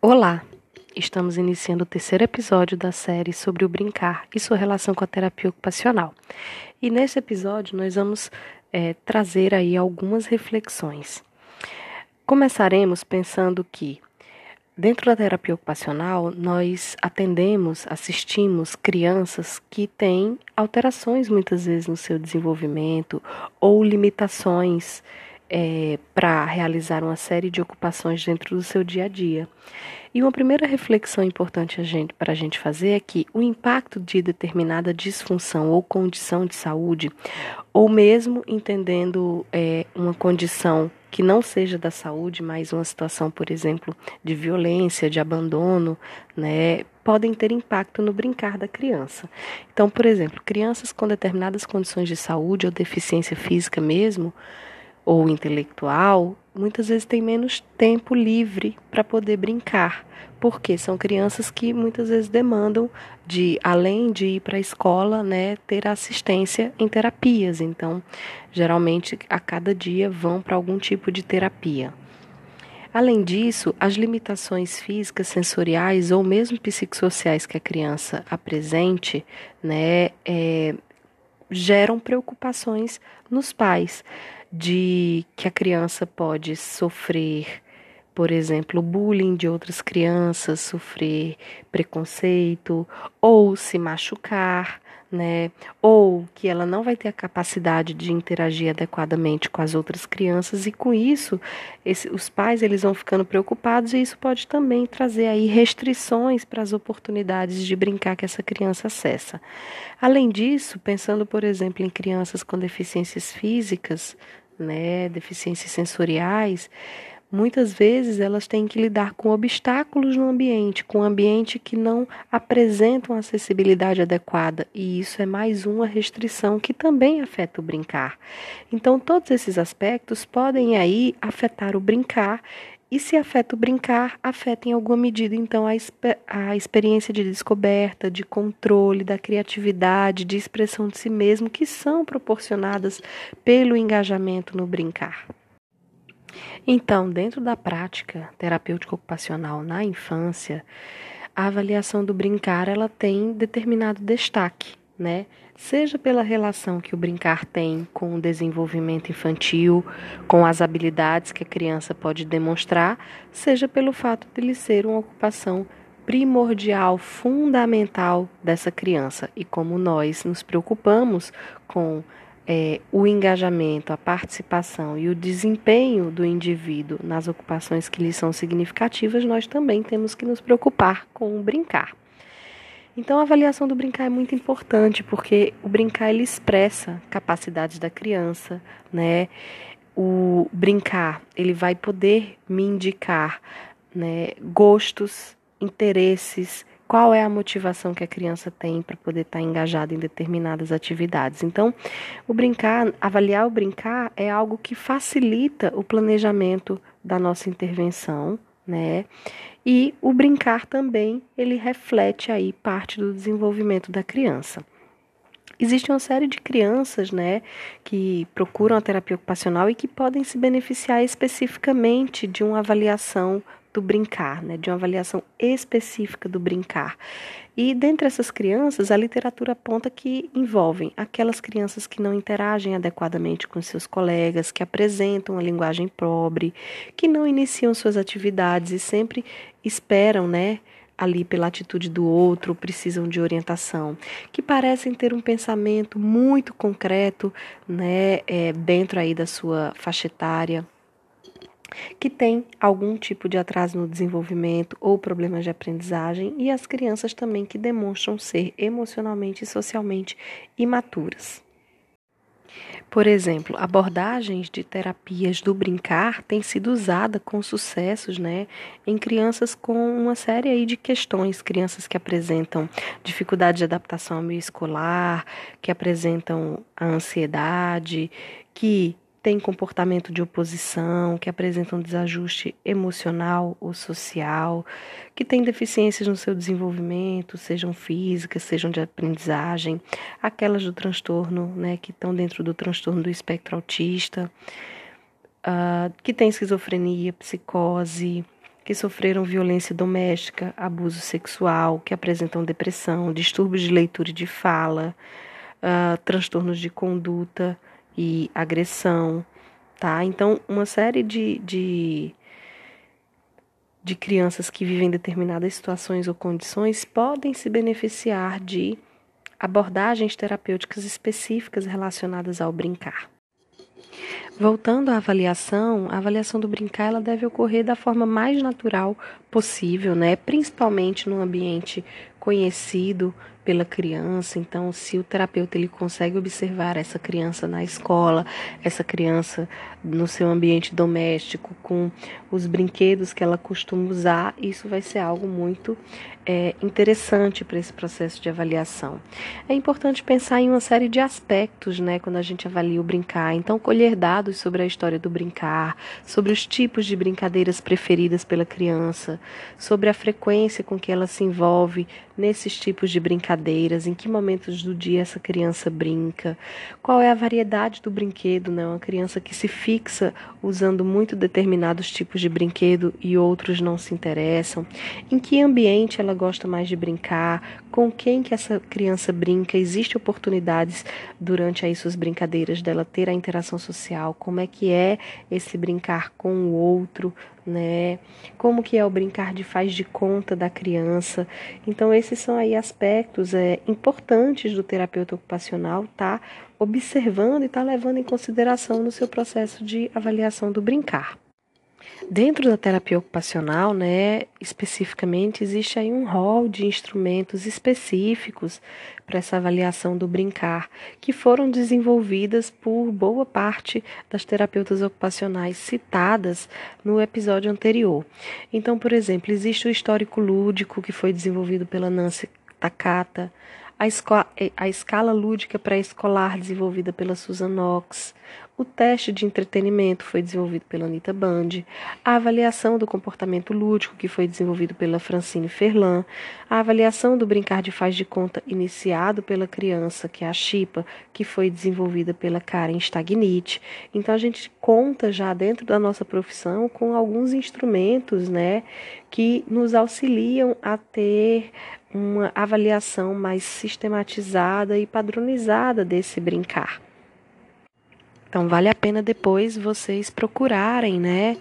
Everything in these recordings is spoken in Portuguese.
Olá! Estamos iniciando o terceiro episódio da série sobre o brincar e sua relação com a terapia ocupacional. E nesse episódio nós vamos é, trazer aí algumas reflexões. Começaremos pensando que Dentro da terapia ocupacional, nós atendemos, assistimos crianças que têm alterações muitas vezes no seu desenvolvimento ou limitações é, para realizar uma série de ocupações dentro do seu dia a dia. E uma primeira reflexão importante para a gente fazer é que o impacto de determinada disfunção ou condição de saúde, ou mesmo entendendo é, uma condição que não seja da saúde, mas uma situação, por exemplo, de violência, de abandono, né, podem ter impacto no brincar da criança. Então, por exemplo, crianças com determinadas condições de saúde ou deficiência física mesmo, ou intelectual, muitas vezes têm menos tempo livre para poder brincar, porque são crianças que muitas vezes demandam de, além de ir para a escola, né, ter assistência em terapias. Então, geralmente a cada dia vão para algum tipo de terapia. Além disso, as limitações físicas, sensoriais ou mesmo psicossociais que a criança apresente, né, é, geram preocupações nos pais de que a criança pode sofrer, por exemplo, bullying de outras crianças, sofrer preconceito ou se machucar, né? Ou que ela não vai ter a capacidade de interagir adequadamente com as outras crianças e com isso esse, os pais eles vão ficando preocupados e isso pode também trazer aí restrições para as oportunidades de brincar que essa criança acessa. Além disso, pensando por exemplo em crianças com deficiências físicas, né, deficiências sensoriais, muitas vezes elas têm que lidar com obstáculos no ambiente, com um ambiente que não apresentam acessibilidade adequada, e isso é mais uma restrição que também afeta o brincar. Então, todos esses aspectos podem aí afetar o brincar e se afeta o brincar, afeta em alguma medida, então, a, a experiência de descoberta, de controle, da criatividade, de expressão de si mesmo, que são proporcionadas pelo engajamento no brincar. Então, dentro da prática terapêutica ocupacional na infância, a avaliação do brincar ela tem determinado destaque, né? Seja pela relação que o brincar tem com o desenvolvimento infantil, com as habilidades que a criança pode demonstrar, seja pelo fato de ele ser uma ocupação primordial, fundamental dessa criança. E como nós nos preocupamos com é, o engajamento, a participação e o desempenho do indivíduo nas ocupações que lhe são significativas, nós também temos que nos preocupar com o brincar. Então, a avaliação do brincar é muito importante, porque o brincar ele expressa capacidades da criança, né? O brincar, ele vai poder me indicar, né, gostos, interesses, qual é a motivação que a criança tem para poder estar tá engajada em determinadas atividades. Então, o brincar, avaliar o brincar é algo que facilita o planejamento da nossa intervenção, né? E o brincar também, ele reflete aí parte do desenvolvimento da criança. Existe uma série de crianças, né, que procuram a terapia ocupacional e que podem se beneficiar especificamente de uma avaliação do brincar, né, de uma avaliação específica do brincar. E dentre essas crianças, a literatura aponta que envolvem aquelas crianças que não interagem adequadamente com seus colegas, que apresentam uma linguagem pobre, que não iniciam suas atividades e sempre esperam, né, ali pela atitude do outro, precisam de orientação, que parecem ter um pensamento muito concreto, né, é, dentro aí da sua faixa etária que tem algum tipo de atraso no desenvolvimento ou problemas de aprendizagem, e as crianças também que demonstram ser emocionalmente e socialmente imaturas. Por exemplo, abordagens de terapias do brincar têm sido usada com sucessos né, em crianças com uma série aí de questões, crianças que apresentam dificuldade de adaptação ao meio escolar, que apresentam a ansiedade, que têm comportamento de oposição, que apresentam desajuste emocional ou social, que têm deficiências no seu desenvolvimento, sejam físicas, sejam de aprendizagem, aquelas do transtorno, né, que estão dentro do transtorno do espectro autista, uh, que têm esquizofrenia, psicose, que sofreram violência doméstica, abuso sexual, que apresentam depressão, distúrbios de leitura e de fala, uh, transtornos de conduta e agressão, tá? Então, uma série de, de, de crianças que vivem determinadas situações ou condições podem se beneficiar de abordagens terapêuticas específicas relacionadas ao brincar. Voltando à avaliação, a avaliação do brincar ela deve ocorrer da forma mais natural possível, né? Principalmente num ambiente conhecido pela criança. Então, se o terapeuta ele consegue observar essa criança na escola, essa criança no seu ambiente doméstico, com os brinquedos que ela costuma usar, isso vai ser algo muito é, interessante para esse processo de avaliação. É importante pensar em uma série de aspectos, né, quando a gente avalia o brincar. Então, colher dados sobre a história do brincar, sobre os tipos de brincadeiras preferidas pela criança, sobre a frequência com que ela se envolve nesses tipos de brincadeiras, em que momentos do dia essa criança brinca, qual é a variedade do brinquedo, né? Uma criança que se fixa usando muito determinados tipos de brinquedo e outros não se interessam, em que ambiente ela gosta mais de brincar, com quem que essa criança brinca, existe oportunidades durante aí suas brincadeiras dela ter a interação social, como é que é esse brincar com o outro, né? Como que é o brincar de faz de conta da criança. Então esses são aí aspectos é, importantes do terapeuta ocupacional tá observando e tá levando em consideração no seu processo de avaliação do brincar. Dentro da terapia ocupacional, né, especificamente, existe aí um rol de instrumentos específicos para essa avaliação do brincar, que foram desenvolvidas por boa parte das terapeutas ocupacionais citadas no episódio anterior. Então, por exemplo, existe o histórico lúdico que foi desenvolvido pela Nancy Takata, a, a escala lúdica pré-escolar desenvolvida pela Susan Knox, o teste de entretenimento foi desenvolvido pela Anita Band, a avaliação do comportamento lúdico, que foi desenvolvido pela Francine Ferlan, a avaliação do brincar de faz de conta iniciado pela criança, que é a Chipa, que foi desenvolvida pela Karen Stagnit. Então a gente conta já dentro da nossa profissão com alguns instrumentos, né, que nos auxiliam a ter uma avaliação mais sistematizada e padronizada desse brincar. Então vale a pena depois vocês procurarem, né,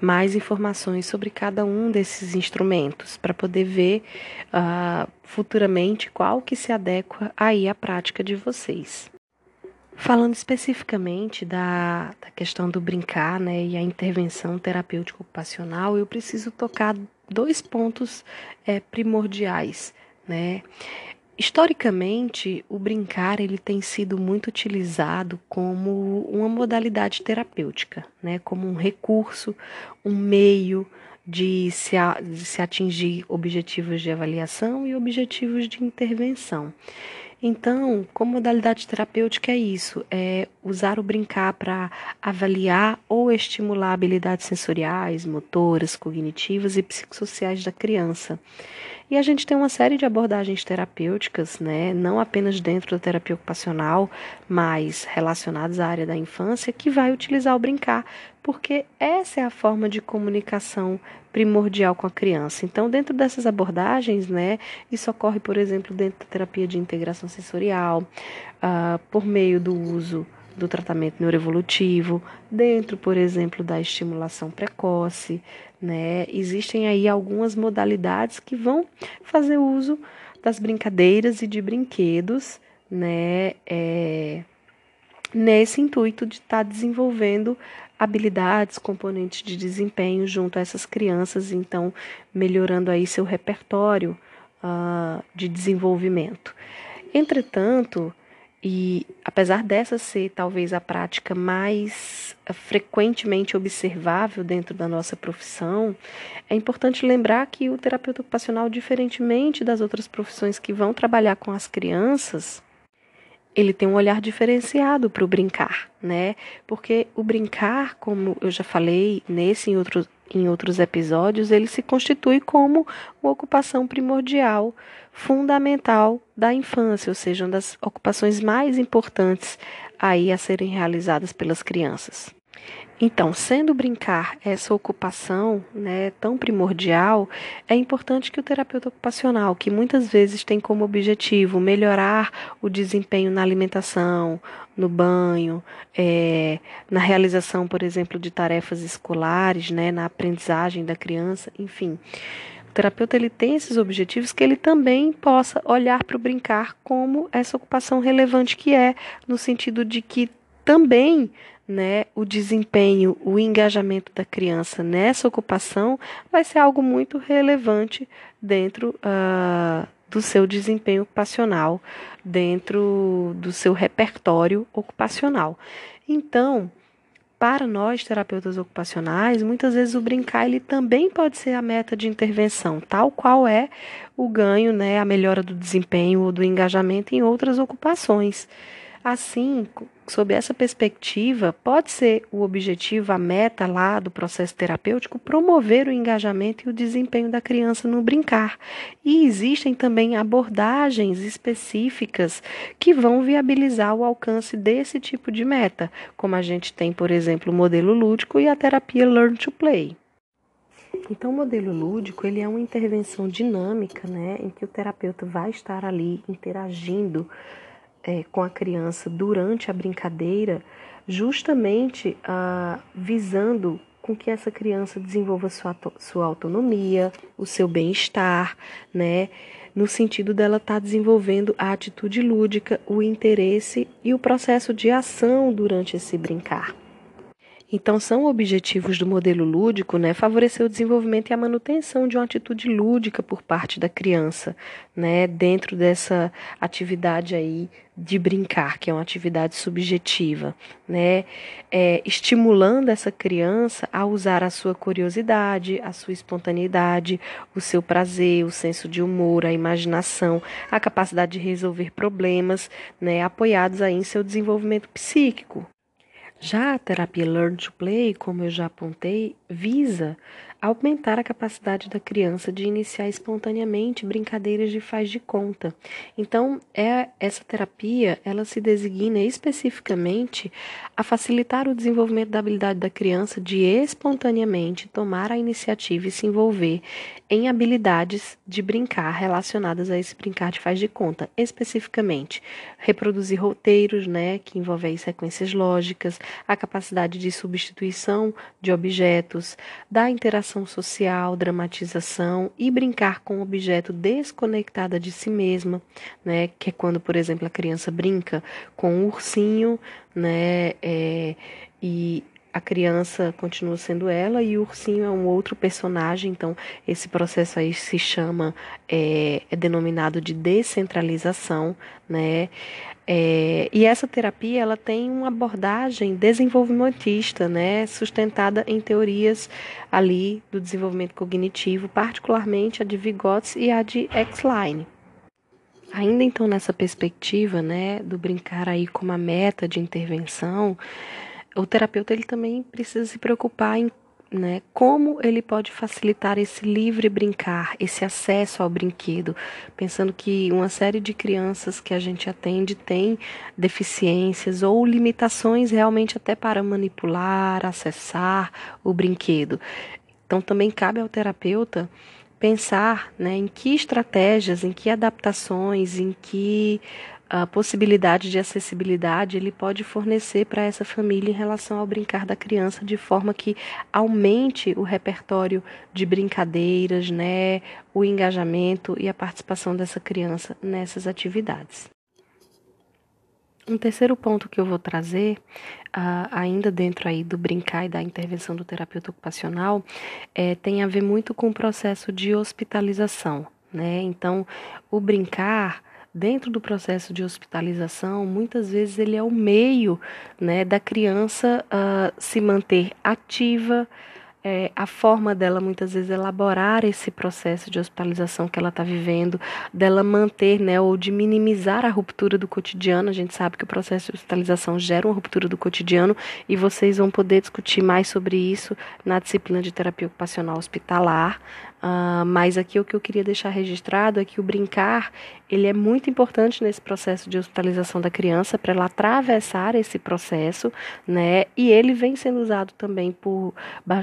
mais informações sobre cada um desses instrumentos para poder ver uh, futuramente qual que se adequa aí à prática de vocês. Falando especificamente da, da questão do brincar, né, e a intervenção terapêutica ocupacional, eu preciso tocar dois pontos é, primordiais, né? Historicamente, o brincar ele tem sido muito utilizado como uma modalidade terapêutica, né? como um recurso, um meio de se, a, de se atingir objetivos de avaliação e objetivos de intervenção. Então, como modalidade terapêutica é isso, é usar o brincar para avaliar ou estimular habilidades sensoriais, motoras, cognitivas e psicossociais da criança. E a gente tem uma série de abordagens terapêuticas, né, não apenas dentro da terapia ocupacional, mas relacionadas à área da infância, que vai utilizar o brincar, porque essa é a forma de comunicação primordial com a criança. Então, dentro dessas abordagens, né, isso ocorre, por exemplo, dentro da terapia de integração sensorial, uh, por meio do uso do tratamento neuroevolutivo, dentro, por exemplo, da estimulação precoce, né? Existem aí algumas modalidades que vão fazer uso das brincadeiras e de brinquedos, né? É, nesse intuito de estar tá desenvolvendo habilidades, componentes de desempenho junto a essas crianças, então melhorando aí seu repertório uh, de desenvolvimento. Entretanto, e apesar dessa ser talvez a prática mais eh, frequentemente observável dentro da nossa profissão, é importante lembrar que o terapeuta ocupacional, diferentemente das outras profissões que vão trabalhar com as crianças, ele tem um olhar diferenciado para o brincar, né? Porque o brincar, como eu já falei nesse e outros em outros episódios, ele se constitui como uma ocupação primordial, fundamental da infância, ou seja, uma das ocupações mais importantes aí a serem realizadas pelas crianças. Então, sendo brincar essa ocupação né, tão primordial, é importante que o terapeuta ocupacional, que muitas vezes tem como objetivo melhorar o desempenho na alimentação, no banho, é, na realização, por exemplo, de tarefas escolares, né, na aprendizagem da criança, enfim. O terapeuta ele tem esses objetivos que ele também possa olhar para o brincar como essa ocupação relevante que é, no sentido de que também né, o desempenho, o engajamento da criança nessa ocupação vai ser algo muito relevante dentro uh, do seu desempenho ocupacional, dentro do seu repertório ocupacional. Então, para nós terapeutas ocupacionais, muitas vezes o brincar ele também pode ser a meta de intervenção, tal qual é o ganho, né, a melhora do desempenho ou do engajamento em outras ocupações. Assim, sob essa perspectiva, pode ser o objetivo, a meta lá do processo terapêutico, promover o engajamento e o desempenho da criança no brincar. E existem também abordagens específicas que vão viabilizar o alcance desse tipo de meta, como a gente tem, por exemplo, o modelo lúdico e a terapia Learn to Play. Então, o modelo lúdico ele é uma intervenção dinâmica, né, em que o terapeuta vai estar ali interagindo é, com a criança durante a brincadeira, justamente ah, visando com que essa criança desenvolva sua, sua autonomia, o seu bem-estar, né? No sentido dela estar tá desenvolvendo a atitude lúdica, o interesse e o processo de ação durante esse brincar. Então, são objetivos do modelo lúdico né, favorecer o desenvolvimento e a manutenção de uma atitude lúdica por parte da criança, né, dentro dessa atividade aí de brincar, que é uma atividade subjetiva, né, é, estimulando essa criança a usar a sua curiosidade, a sua espontaneidade, o seu prazer, o senso de humor, a imaginação, a capacidade de resolver problemas, né, apoiados aí em seu desenvolvimento psíquico. Já a terapia Learn to Play, como eu já apontei, visa aumentar a capacidade da criança de iniciar espontaneamente brincadeiras de faz de conta. Então, é essa terapia, ela se designa especificamente a facilitar o desenvolvimento da habilidade da criança de espontaneamente tomar a iniciativa e se envolver em habilidades de brincar relacionadas a esse brincar de faz de conta, especificamente reproduzir roteiros, né, que envolvem sequências lógicas, a capacidade de substituição de objetos, da interação social, dramatização e brincar com um objeto desconectada de si mesma, né? Que é quando, por exemplo, a criança brinca com um ursinho, né? É, e a criança continua sendo ela e o ursinho é um outro personagem, então esse processo aí se chama, é, é denominado de descentralização, né? É, e essa terapia ela tem uma abordagem desenvolvimentista, né, sustentada em teorias ali do desenvolvimento cognitivo, particularmente a de Vygotsky e a de Exline. Ainda então nessa perspectiva, né, do brincar aí como a meta de intervenção, o terapeuta ele também precisa se preocupar em né? Como ele pode facilitar esse livre brincar, esse acesso ao brinquedo, pensando que uma série de crianças que a gente atende tem deficiências ou limitações realmente até para manipular, acessar o brinquedo. Então também cabe ao terapeuta pensar né, em que estratégias, em que adaptações, em que a possibilidade de acessibilidade ele pode fornecer para essa família em relação ao brincar da criança de forma que aumente o repertório de brincadeiras, né, o engajamento e a participação dessa criança nessas atividades. Um terceiro ponto que eu vou trazer, uh, ainda dentro aí do brincar e da intervenção do terapeuta ocupacional, é, tem a ver muito com o processo de hospitalização. Né? Então, o brincar dentro do processo de hospitalização, muitas vezes ele é o meio né, da criança uh, se manter ativa, é, a forma dela muitas vezes elaborar esse processo de hospitalização que ela está vivendo, dela manter, né, ou de minimizar a ruptura do cotidiano. A gente sabe que o processo de hospitalização gera uma ruptura do cotidiano e vocês vão poder discutir mais sobre isso na disciplina de terapia ocupacional hospitalar, Uh, mas aqui o que eu queria deixar registrado é que o brincar ele é muito importante nesse processo de hospitalização da criança para ela atravessar esse processo, né? E ele vem sendo usado também por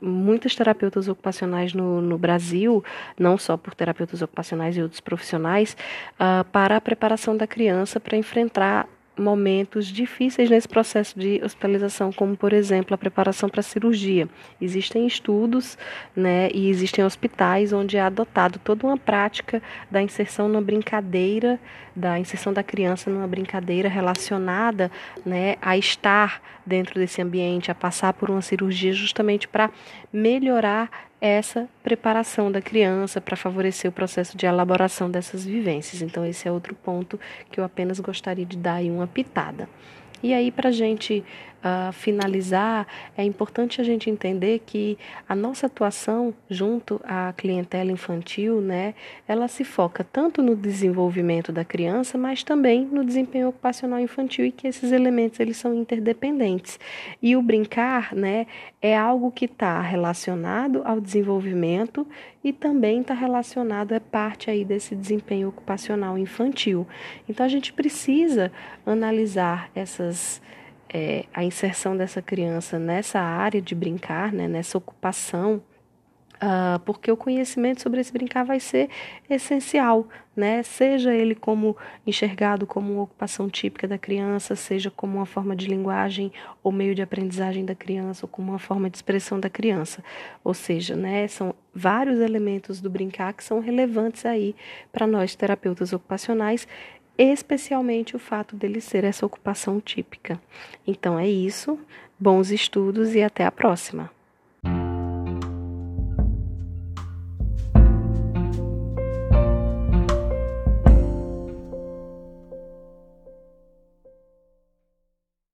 muitos terapeutas ocupacionais no, no Brasil, não só por terapeutas ocupacionais e outros profissionais, uh, para a preparação da criança para enfrentar momentos difíceis nesse processo de hospitalização, como por exemplo a preparação para a cirurgia. Existem estudos, né, e existem hospitais onde é adotado toda uma prática da inserção na brincadeira, da inserção da criança numa brincadeira relacionada, né, a estar dentro desse ambiente, a passar por uma cirurgia justamente para melhorar essa preparação da criança para favorecer o processo de elaboração dessas vivências. Então, esse é outro ponto que eu apenas gostaria de dar aí uma pitada. E aí, para a gente uh, finalizar, é importante a gente entender que a nossa atuação junto à clientela infantil, né, ela se foca tanto no desenvolvimento da criança, mas também no desempenho ocupacional infantil e que esses elementos eles são interdependentes. E o brincar, né, é algo que está relacionado ao desenvolvimento e também está relacionado, é parte aí desse desempenho ocupacional infantil. Então a gente precisa analisar essas é, a inserção dessa criança nessa área de brincar, né, nessa ocupação, uh, porque o conhecimento sobre esse brincar vai ser essencial, né? Seja ele como enxergado como uma ocupação típica da criança, seja como uma forma de linguagem ou meio de aprendizagem da criança, ou como uma forma de expressão da criança. Ou seja, né, são vários elementos do brincar que são relevantes aí para nós terapeutas ocupacionais especialmente o fato dele ser essa ocupação típica. Então é isso, bons estudos e até a próxima!